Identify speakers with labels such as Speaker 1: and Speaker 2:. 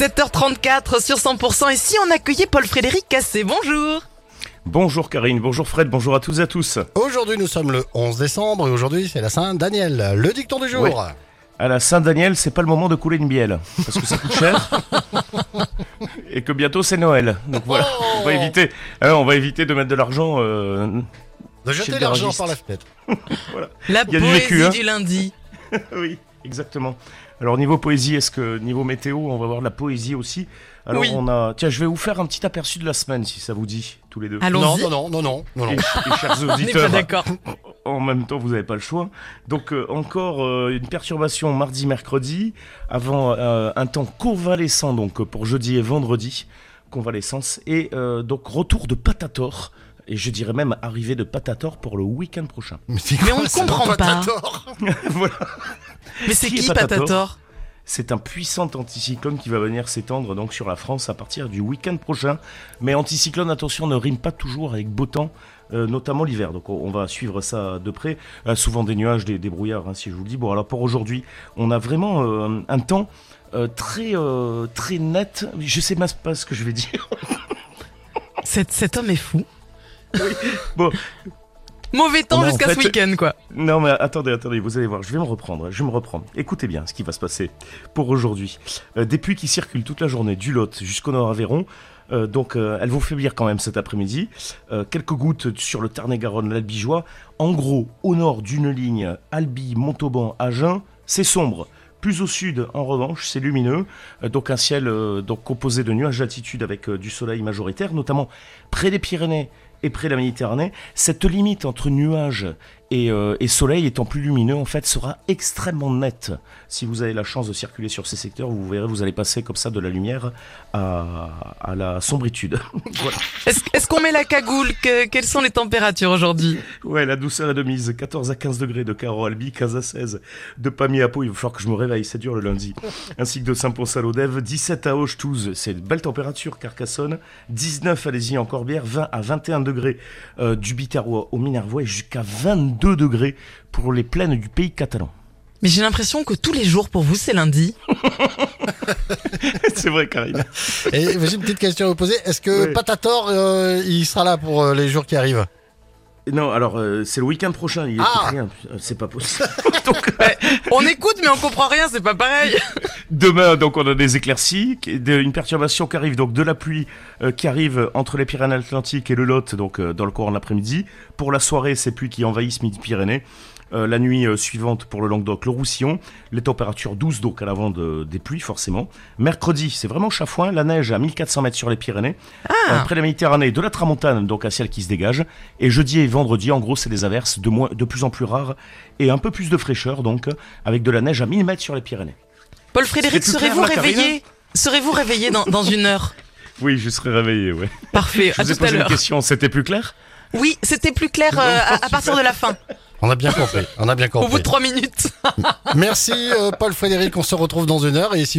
Speaker 1: 7h34 sur 100% et si on accueillait Paul-Frédéric Cassé, bonjour
Speaker 2: Bonjour Karine, bonjour Fred, bonjour à toutes et à tous.
Speaker 3: Aujourd'hui, nous sommes le 11 décembre et aujourd'hui, c'est la Saint-Daniel. Le dicton du jour.
Speaker 2: À la Saint-Daniel, c'est pas le moment de couler une bielle, parce que ça coûte cher. et que bientôt c'est Noël. Donc voilà, on va éviter, hein, on va éviter de mettre de l'argent. euh,
Speaker 3: De jeter
Speaker 2: le
Speaker 3: l'argent par la fenêtre.
Speaker 1: La
Speaker 2: Il y a du
Speaker 1: poésie
Speaker 2: vécu, hein.
Speaker 1: du lundi.
Speaker 2: oui, exactement. Alors niveau poésie, est-ce que niveau météo, on va voir de la poésie aussi? Alors
Speaker 1: Oui.
Speaker 2: on a, tiens, je vais vous faire un petit aperçu de la semaine, si ça vous dit, tous les deux.
Speaker 3: Non,
Speaker 1: Allons-y.
Speaker 3: non, non, non, non, non, non.
Speaker 2: Et, et chers auditeurs,
Speaker 1: d'accord.
Speaker 2: en même temps, vous n'avez pas le choix. Donc, euh, encore euh, une perturbation mardi, mercredi, avant euh, un temps convalescent, donc euh, pour jeudi et vendredi, convalescence, et euh, donc retour de Patator, et je dirais même arrivée de Patator pour le week-end prochain.
Speaker 1: Mais
Speaker 3: quoi,
Speaker 1: on ne comprend pas.
Speaker 2: voilà.
Speaker 1: Mais c'est
Speaker 2: Qui Patator
Speaker 1: Patator?
Speaker 2: C'est un puissant anticyclone qui va venir s'étendre donc sur la France à partir du week-end prochain. Mais anticyclone, attention, ne rime pas toujours avec beau temps, euh, notamment l'hiver. Donc on, va suivre ça de près. Euh, souvent des nuages, des, des brouillards, hein, si je vous le dis. Bon, alors pour aujourd'hui, on a vraiment euh, un temps euh, très euh, très net. Je sais même pas ce que je vais dire.
Speaker 1: cet, cet homme est fou.
Speaker 2: Bon,
Speaker 1: Mauvais temps jusqu'à ce week-end, quoi.
Speaker 2: Non mais attendez, attendez, vous allez voir, je vais me reprendre, je vais me reprendre. Écoutez bien ce qui va se passer pour aujourd'hui. Euh, des pluies qui circulent toute la journée du Lot jusqu'au nord Aveyron. Euh, donc euh, elles vont faiblir quand même cet après-midi. Euh, quelques gouttes sur le Tarn-et-Garonne, l'Albigeois. En gros, au nord d'une ligne Albi, Montauban, Agen, c'est sombre. Plus au sud, en revanche, c'est lumineux. Donc un ciel euh, donc composé de nuages d'altitude avec euh, du soleil majoritaire, notamment près des Pyrénées et près de la Méditerranée. Cette limite entre nuages et, euh, et soleil étant plus lumineux, en fait, sera extrêmement nette. Si vous avez la chance de circuler sur ces secteurs, vous verrez, vous allez passer comme ça de la lumière à, à la sombritude. voilà.
Speaker 1: Est-ce qu'on met la cagoule Que- Quelles sont les températures aujourd'hui?
Speaker 2: Ouais, la douceur est de mise. 14 à 15 degrés de Caro Albi, 15 à 16 de Pamiers à Pau. Il va falloir que je me réveille, c'est dur le lundi. Ainsi que de Saint-Pons-à-l'Odève. 17 à Auch-Touze, c'est une belle température, Carcassonne. 19 à Lézy en Corbière. 20 à 21 degrés euh, du Biterrois au Minervois et jusqu'à 22 degrés pour les plaines du pays catalan.
Speaker 1: Mais j'ai l'impression que tous les jours pour vous c'est lundi.
Speaker 2: c'est vrai, Karine.
Speaker 3: Et j'ai une petite question à vous poser. Est-ce que. Patator, euh, il sera là pour euh, les jours qui arrivent?
Speaker 2: Non, alors, euh, c'est le week-end prochain. Il
Speaker 3: Ah.
Speaker 2: rien. Euh, C'est pas possible. Donc,
Speaker 1: On écoute mais on comprend rien, c'est pas pareil.
Speaker 2: Demain, donc, on a des éclaircies, une perturbation qui arrive, donc de la pluie euh, qui arrive entre les Pyrénées-Atlantiques et le Lot, donc euh, dans le courant de l'après-midi. Pour la soirée, ces pluies qui envahissent Midi-Pyrénées. Euh, la nuit euh, suivante pour le Languedoc, le Roussillon. Les températures douces, donc à l'avant de- des pluies, forcément. Mercredi, c'est vraiment chafouin. La neige à 1400 mètres sur les Pyrénées. Euh, près de la Méditerranée, de la Tramontane, donc un ciel qui se dégage. Et jeudi et vendredi, en gros, c'est des averses de, moins, de plus en plus rares et un peu plus de fraîcheur, donc, avec de la neige à 1000 mètres sur les Pyrénées.
Speaker 1: Paul Frédéric, serez-vous réveillé Serez-vous réveillé dans, dans une heure
Speaker 2: Oui, je serai réveillé, ouais.
Speaker 1: Parfait,
Speaker 2: Je
Speaker 1: à
Speaker 2: vous ai
Speaker 1: tout à
Speaker 2: posé une
Speaker 1: l'heure.
Speaker 2: question, c'était plus clair?
Speaker 1: Oui, c'était plus clair euh, à, à partir de la fin,
Speaker 3: On a bien compris. On a bien
Speaker 1: au bout
Speaker 3: compris.
Speaker 1: de trois minutes.
Speaker 3: Merci euh, Paul Frédéric. On se retrouve dans une heure et si vous